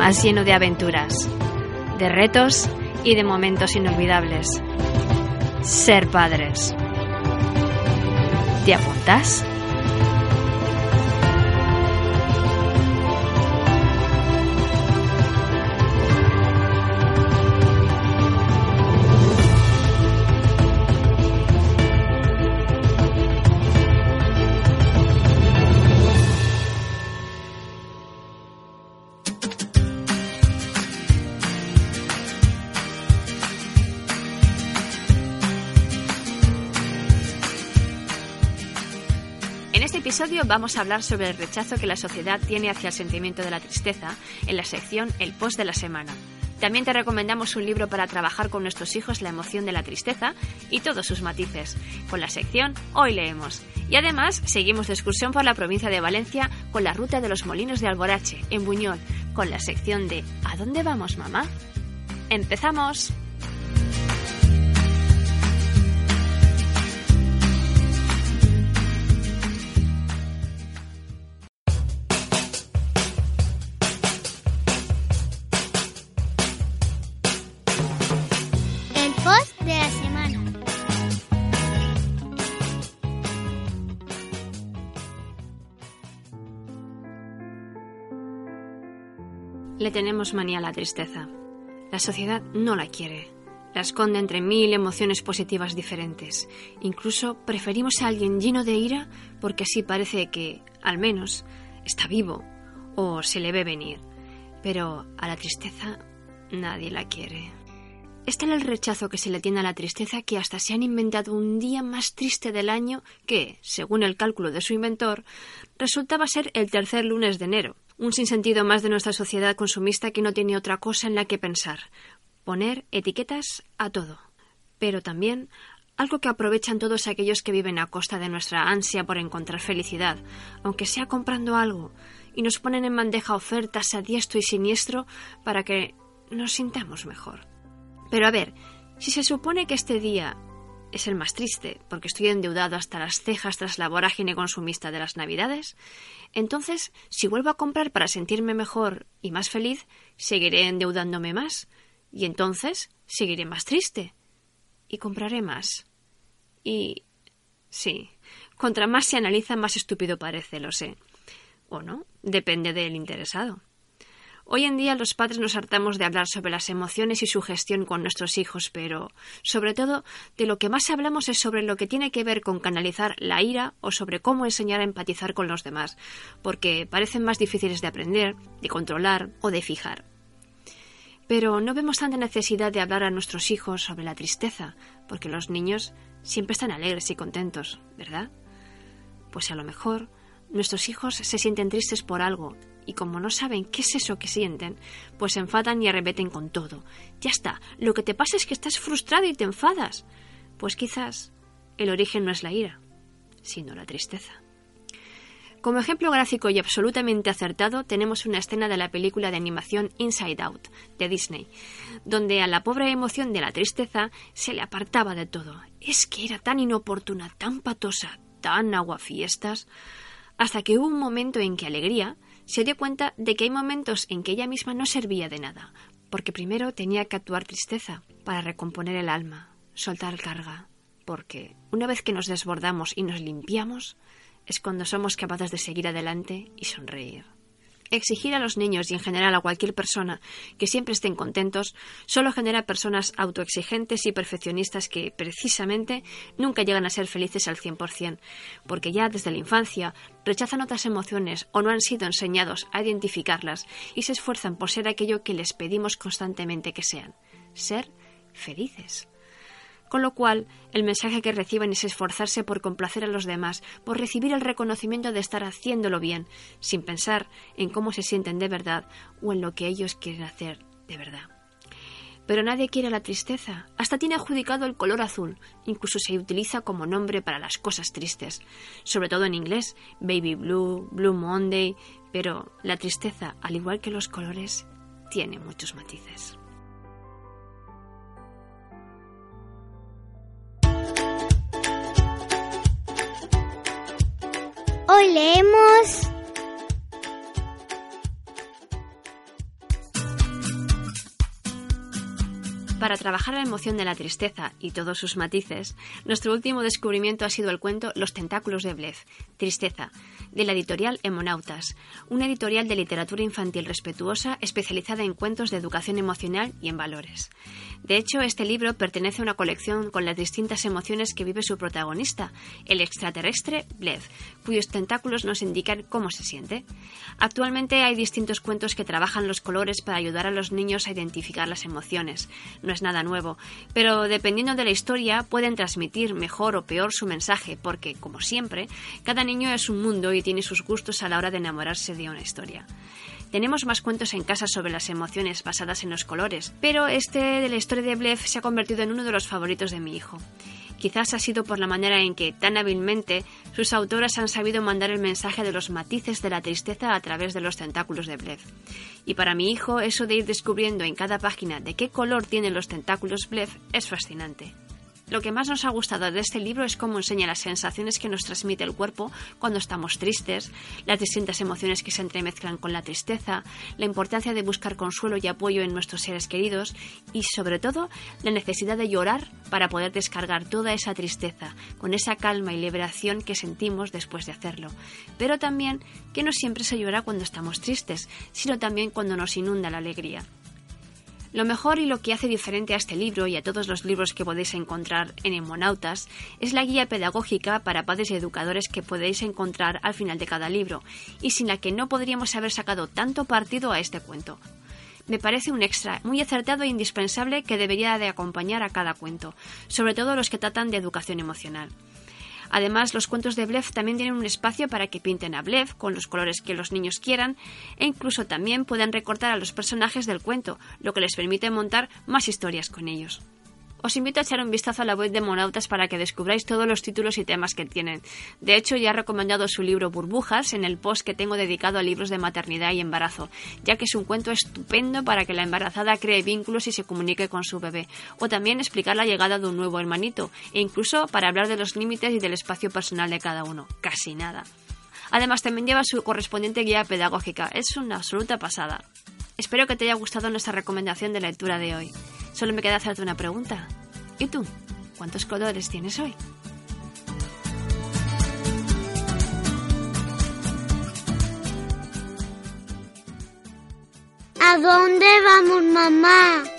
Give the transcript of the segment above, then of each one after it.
Más lleno de aventuras, de retos y de momentos inolvidables. Ser padres. ¿Te apuntas? Episodio vamos a hablar sobre el rechazo que la sociedad tiene hacia el sentimiento de la tristeza en la sección El Post de la Semana. También te recomendamos un libro para trabajar con nuestros hijos la emoción de la tristeza y todos sus matices, con la sección Hoy leemos. Y además seguimos de excursión por la provincia de Valencia con la ruta de los molinos de Alborache, en Buñol, con la sección de ¿A dónde vamos, mamá? ¡Empezamos! Le tenemos manía a la tristeza. La sociedad no la quiere. La esconde entre mil emociones positivas diferentes. Incluso preferimos a alguien lleno de ira porque así parece que, al menos, está vivo o se le ve venir. Pero a la tristeza nadie la quiere. Es tal el rechazo que se le tiene a la tristeza que hasta se han inventado un día más triste del año que, según el cálculo de su inventor, resultaba ser el tercer lunes de enero, un sinsentido más de nuestra sociedad consumista que no tiene otra cosa en la que pensar, poner etiquetas a todo. Pero también algo que aprovechan todos aquellos que viven a costa de nuestra ansia por encontrar felicidad, aunque sea comprando algo, y nos ponen en bandeja ofertas a diestro y siniestro para que nos sintamos mejor. Pero a ver, si se supone que este día es el más triste, porque estoy endeudado hasta las cejas tras la vorágine consumista de las Navidades, entonces, si vuelvo a comprar para sentirme mejor y más feliz, seguiré endeudándome más, y entonces seguiré más triste, y compraré más. Y... sí, contra más se analiza, más estúpido parece, lo sé. O no, depende del interesado. Hoy en día los padres nos hartamos de hablar sobre las emociones y su gestión con nuestros hijos, pero sobre todo de lo que más hablamos es sobre lo que tiene que ver con canalizar la ira o sobre cómo enseñar a empatizar con los demás, porque parecen más difíciles de aprender, de controlar o de fijar. Pero no vemos tanta necesidad de hablar a nuestros hijos sobre la tristeza, porque los niños siempre están alegres y contentos, ¿verdad? Pues a lo mejor nuestros hijos se sienten tristes por algo y como no saben qué es eso que sienten, pues se enfadan y arrebeten con todo. Ya está, lo que te pasa es que estás frustrado y te enfadas. Pues quizás el origen no es la ira, sino la tristeza. Como ejemplo gráfico y absolutamente acertado tenemos una escena de la película de animación Inside Out de Disney, donde a la pobre emoción de la tristeza se le apartaba de todo. Es que era tan inoportuna, tan patosa, tan aguafiestas, hasta que hubo un momento en que Alegría se dio cuenta de que hay momentos en que ella misma no servía de nada, porque primero tenía que actuar tristeza, para recomponer el alma, soltar carga, porque una vez que nos desbordamos y nos limpiamos, es cuando somos capaces de seguir adelante y sonreír. Exigir a los niños y en general a cualquier persona que siempre estén contentos solo genera personas autoexigentes y perfeccionistas que, precisamente, nunca llegan a ser felices al 100%, porque ya desde la infancia rechazan otras emociones o no han sido enseñados a identificarlas y se esfuerzan por ser aquello que les pedimos constantemente que sean, ser felices. Con lo cual, el mensaje que reciben es esforzarse por complacer a los demás, por recibir el reconocimiento de estar haciéndolo bien, sin pensar en cómo se sienten de verdad o en lo que ellos quieren hacer de verdad. Pero nadie quiere la tristeza. Hasta tiene adjudicado el color azul. Incluso se utiliza como nombre para las cosas tristes. Sobre todo en inglés. Baby Blue, Blue Monday. Pero la tristeza, al igual que los colores, tiene muchos matices. Hoy leemos Para trabajar la emoción de la tristeza y todos sus matices, nuestro último descubrimiento ha sido el cuento Los tentáculos de Blef, Tristeza, de la editorial Hemonautas, una editorial de literatura infantil respetuosa especializada en cuentos de educación emocional y en valores. De hecho, este libro pertenece a una colección con las distintas emociones que vive su protagonista, el extraterrestre Blef, cuyos tentáculos nos indican cómo se siente. Actualmente hay distintos cuentos que trabajan los colores para ayudar a los niños a identificar las emociones no es nada nuevo, pero dependiendo de la historia pueden transmitir mejor o peor su mensaje, porque, como siempre, cada niño es un mundo y tiene sus gustos a la hora de enamorarse de una historia. Tenemos más cuentos en casa sobre las emociones basadas en los colores, pero este de la historia de Blef se ha convertido en uno de los favoritos de mi hijo. Quizás ha sido por la manera en que, tan hábilmente, sus autoras han sabido mandar el mensaje de los matices de la tristeza a través de los tentáculos de Blef. Y para mi hijo, eso de ir descubriendo en cada página de qué color tienen los tentáculos Blef es fascinante. Lo que más nos ha gustado de este libro es cómo enseña las sensaciones que nos transmite el cuerpo cuando estamos tristes, las distintas emociones que se entremezclan con la tristeza, la importancia de buscar consuelo y apoyo en nuestros seres queridos y, sobre todo, la necesidad de llorar para poder descargar toda esa tristeza con esa calma y liberación que sentimos después de hacerlo. Pero también que no siempre se llora cuando estamos tristes, sino también cuando nos inunda la alegría. Lo mejor y lo que hace diferente a este libro y a todos los libros que podéis encontrar en Hemonautas es la guía pedagógica para padres y educadores que podéis encontrar al final de cada libro y sin la que no podríamos haber sacado tanto partido a este cuento. Me parece un extra muy acertado e indispensable que debería de acompañar a cada cuento, sobre todo los que tratan de educación emocional. Además, los cuentos de Blef también tienen un espacio para que pinten a Blef con los colores que los niños quieran e incluso también pueden recortar a los personajes del cuento, lo que les permite montar más historias con ellos. Os invito a echar un vistazo a la web de Monautas para que descubráis todos los títulos y temas que tienen. De hecho, ya he recomendado su libro Burbujas en el post que tengo dedicado a libros de maternidad y embarazo, ya que es un cuento estupendo para que la embarazada cree vínculos y se comunique con su bebé, o también explicar la llegada de un nuevo hermanito, e incluso para hablar de los límites y del espacio personal de cada uno. Casi nada. Además, también lleva su correspondiente guía pedagógica. Es una absoluta pasada. Espero que te haya gustado nuestra recomendación de lectura de hoy. Solo me queda hacerte una pregunta. ¿Y tú? ¿Cuántos colores tienes hoy? ¿A dónde vamos, mamá?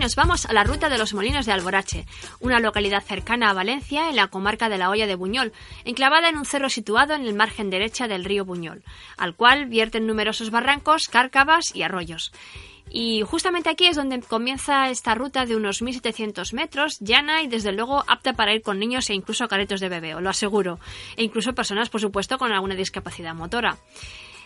Nos vamos a la ruta de los Molinos de Alborache, una localidad cercana a Valencia, en la comarca de la Hoya de Buñol, enclavada en un cerro situado en el margen derecha del río Buñol, al cual vierten numerosos barrancos, cárcavas y arroyos. Y justamente aquí es donde comienza esta ruta de unos 1700 metros, llana y desde luego apta para ir con niños e incluso caretos de bebé, os lo aseguro, e incluso personas, por supuesto, con alguna discapacidad motora.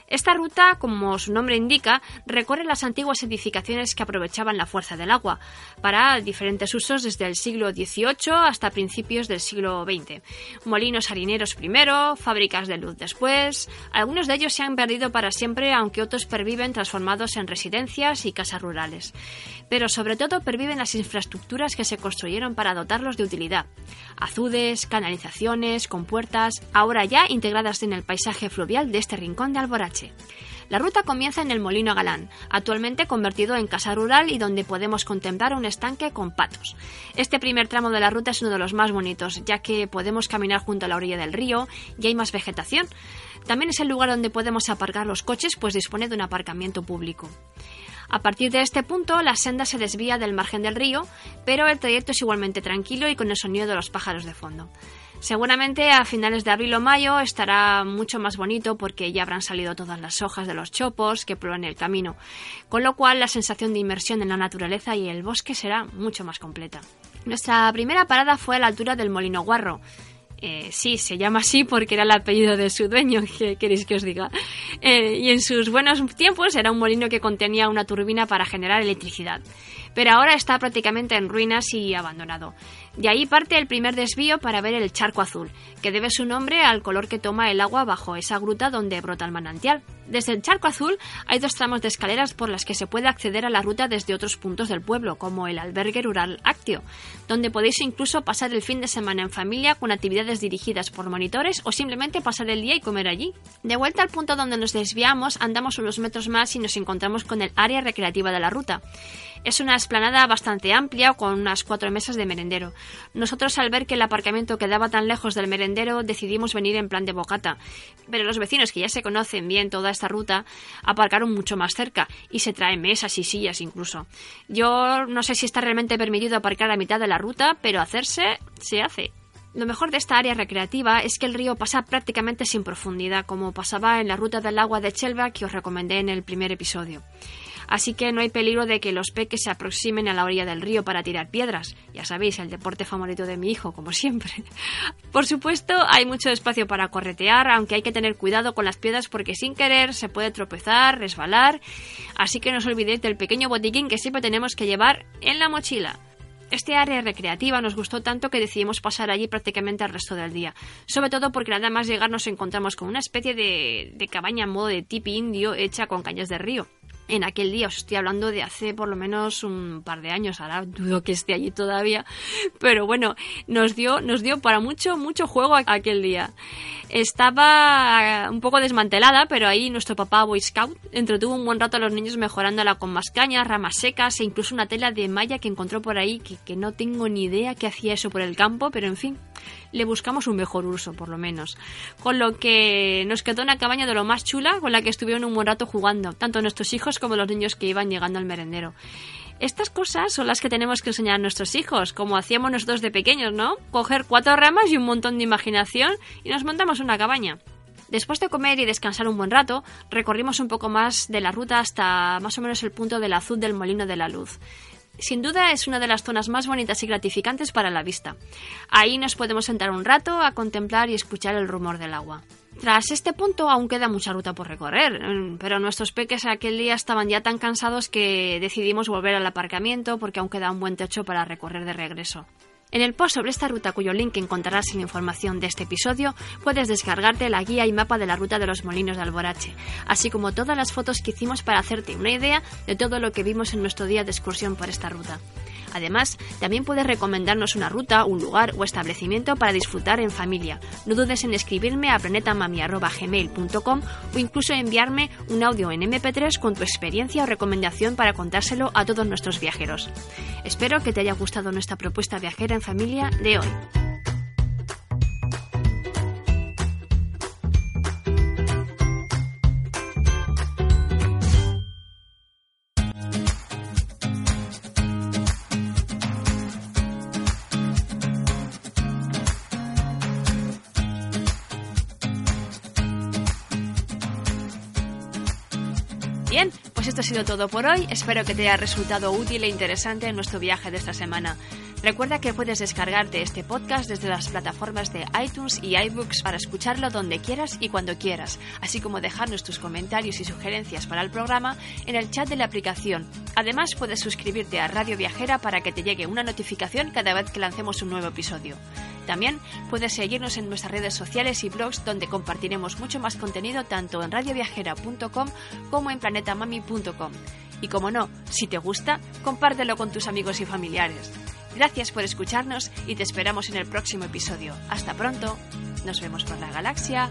Esta ruta, como su nombre indica, recorre las antiguas edificaciones que aprovechaban la fuerza del agua para diferentes usos desde el siglo XVIII hasta principios del siglo XX. Molinos harineros primero, fábricas de luz después. Algunos de ellos se han perdido para siempre, aunque otros perviven transformados en residencias y casas rurales. Pero sobre todo perviven las infraestructuras que se construyeron para dotarlos de utilidad. Azudes, canalizaciones, compuertas, ahora ya integradas en el paisaje fluvial de este rincón de La ruta comienza en el Molino Galán, actualmente convertido en casa rural y donde podemos contemplar un estanque con patos. Este primer tramo de la ruta es uno de los más bonitos, ya que podemos caminar junto a la orilla del río y hay más vegetación. También es el lugar donde podemos aparcar los coches, pues dispone de un aparcamiento público. A partir de este punto, la senda se desvía del margen del río, pero el trayecto es igualmente tranquilo y con el sonido de los pájaros de fondo. Seguramente a finales de abril o mayo estará mucho más bonito porque ya habrán salido todas las hojas de los chopos que prueban el camino, con lo cual la sensación de inmersión en la naturaleza y el bosque será mucho más completa. Nuestra primera parada fue a la altura del Molino Guarro, eh, sí, se llama así porque era el apellido de su dueño, ¿qué queréis que os diga? Eh, y en sus buenos tiempos era un molino que contenía una turbina para generar electricidad, pero ahora está prácticamente en ruinas y abandonado. De ahí parte el primer desvío para ver el charco azul, que debe su nombre al color que toma el agua bajo esa gruta donde brota el manantial. Desde el charco azul hay dos tramos de escaleras por las que se puede acceder a la ruta desde otros puntos del pueblo, como el albergue rural Actio, donde podéis incluso pasar el fin de semana en familia con actividades dirigidas por monitores o simplemente pasar el día y comer allí. De vuelta al punto donde nos desviamos, andamos unos metros más y nos encontramos con el área recreativa de la ruta. Es una esplanada bastante amplia con unas cuatro mesas de merendero. Nosotros al ver que el aparcamiento quedaba tan lejos del merendero decidimos venir en plan de bocata, pero los vecinos que ya se conocen bien toda esta ruta aparcaron mucho más cerca y se traen mesas y sillas incluso. Yo no sé si está realmente permitido aparcar a mitad de la ruta, pero hacerse se hace. Lo mejor de esta área recreativa es que el río pasa prácticamente sin profundidad, como pasaba en la ruta del agua de Chelva que os recomendé en el primer episodio así que no hay peligro de que los peques se aproximen a la orilla del río para tirar piedras. Ya sabéis, el deporte favorito de mi hijo, como siempre. Por supuesto, hay mucho espacio para corretear, aunque hay que tener cuidado con las piedras porque sin querer se puede tropezar, resbalar, así que no os olvidéis del pequeño botiquín que siempre tenemos que llevar en la mochila. Este área recreativa nos gustó tanto que decidimos pasar allí prácticamente el resto del día. Sobre todo porque nada más llegar nos encontramos con una especie de, cabaña en modo de tipi indio hecha con cañas de río en aquel día, os estoy hablando de hace por lo menos un par de años, ahora dudo que esté allí todavía, pero bueno, nos dio, nos dio para mucho, mucho juego aquel día. Estaba un poco desmantelada, pero ahí nuestro papá Boy Scout entretuvo un buen rato a los niños mejorándola con más cañas, ramas secas e incluso una tela de malla que encontró por ahí, que, que no tengo ni idea que hacía eso por el campo, pero en fin, le buscamos un mejor uso, por lo menos. Con lo que nos quedó una cabaña de lo más chula con la que estuvieron un buen rato jugando, tanto nuestros hijos como los niños que iban llegando al merendero. Estas cosas son las que tenemos que enseñar a nuestros hijos, como hacíamos nosotros de pequeños, ¿no? Coger cuatro ramas y un montón de imaginación y nos montamos una cabaña. Después de comer y descansar un buen rato, recorrimos un poco más de la ruta hasta más o menos el punto del azul del Molino de la Luz. Sin duda es una de las zonas más bonitas y gratificantes para la vista. Ahí nos podemos sentar un rato a contemplar y escuchar el rumor del agua. Tras este punto aún queda mucha ruta por recorrer, pero nuestros peques aquel día estaban ya tan cansados que decidimos volver al aparcamiento porque aún queda un buen techo para recorrer de regreso. En el post sobre esta ruta cuyo link encontrarás en la información de este episodio, puedes descargarte la guía y mapa de la ruta de los molinos de Alborache, así como todas las fotos que hicimos para hacerte una idea de todo lo que vimos en nuestro día de excursión por esta ruta. Además, también puedes recomendarnos una ruta, un lugar o establecimiento para disfrutar en familia. No dudes en escribirme a planetamami.gmail.com o incluso enviarme un audio en MP3 con tu experiencia o recomendación para contárselo a todos nuestros viajeros. Espero que te haya gustado nuestra propuesta viajera en familia de hoy. Esto ha sido todo por hoy. Espero que te haya resultado útil e interesante en nuestro viaje de esta semana. Recuerda que puedes descargarte este podcast desde las plataformas de iTunes y iBooks para escucharlo donde quieras y cuando quieras, así como dejarnos tus comentarios y sugerencias para el programa en el chat de la aplicación. Además, puedes suscribirte a Radio Viajera para que te llegue una notificación cada vez que lancemos un nuevo episodio. También puedes seguirnos en nuestras redes sociales y blogs donde compartiremos mucho más contenido tanto en radioviajera.com como en planetamami.com. Y como no, si te gusta, compártelo con tus amigos y familiares. Gracias por escucharnos y te esperamos en el próximo episodio. Hasta pronto. Nos vemos por la galaxia.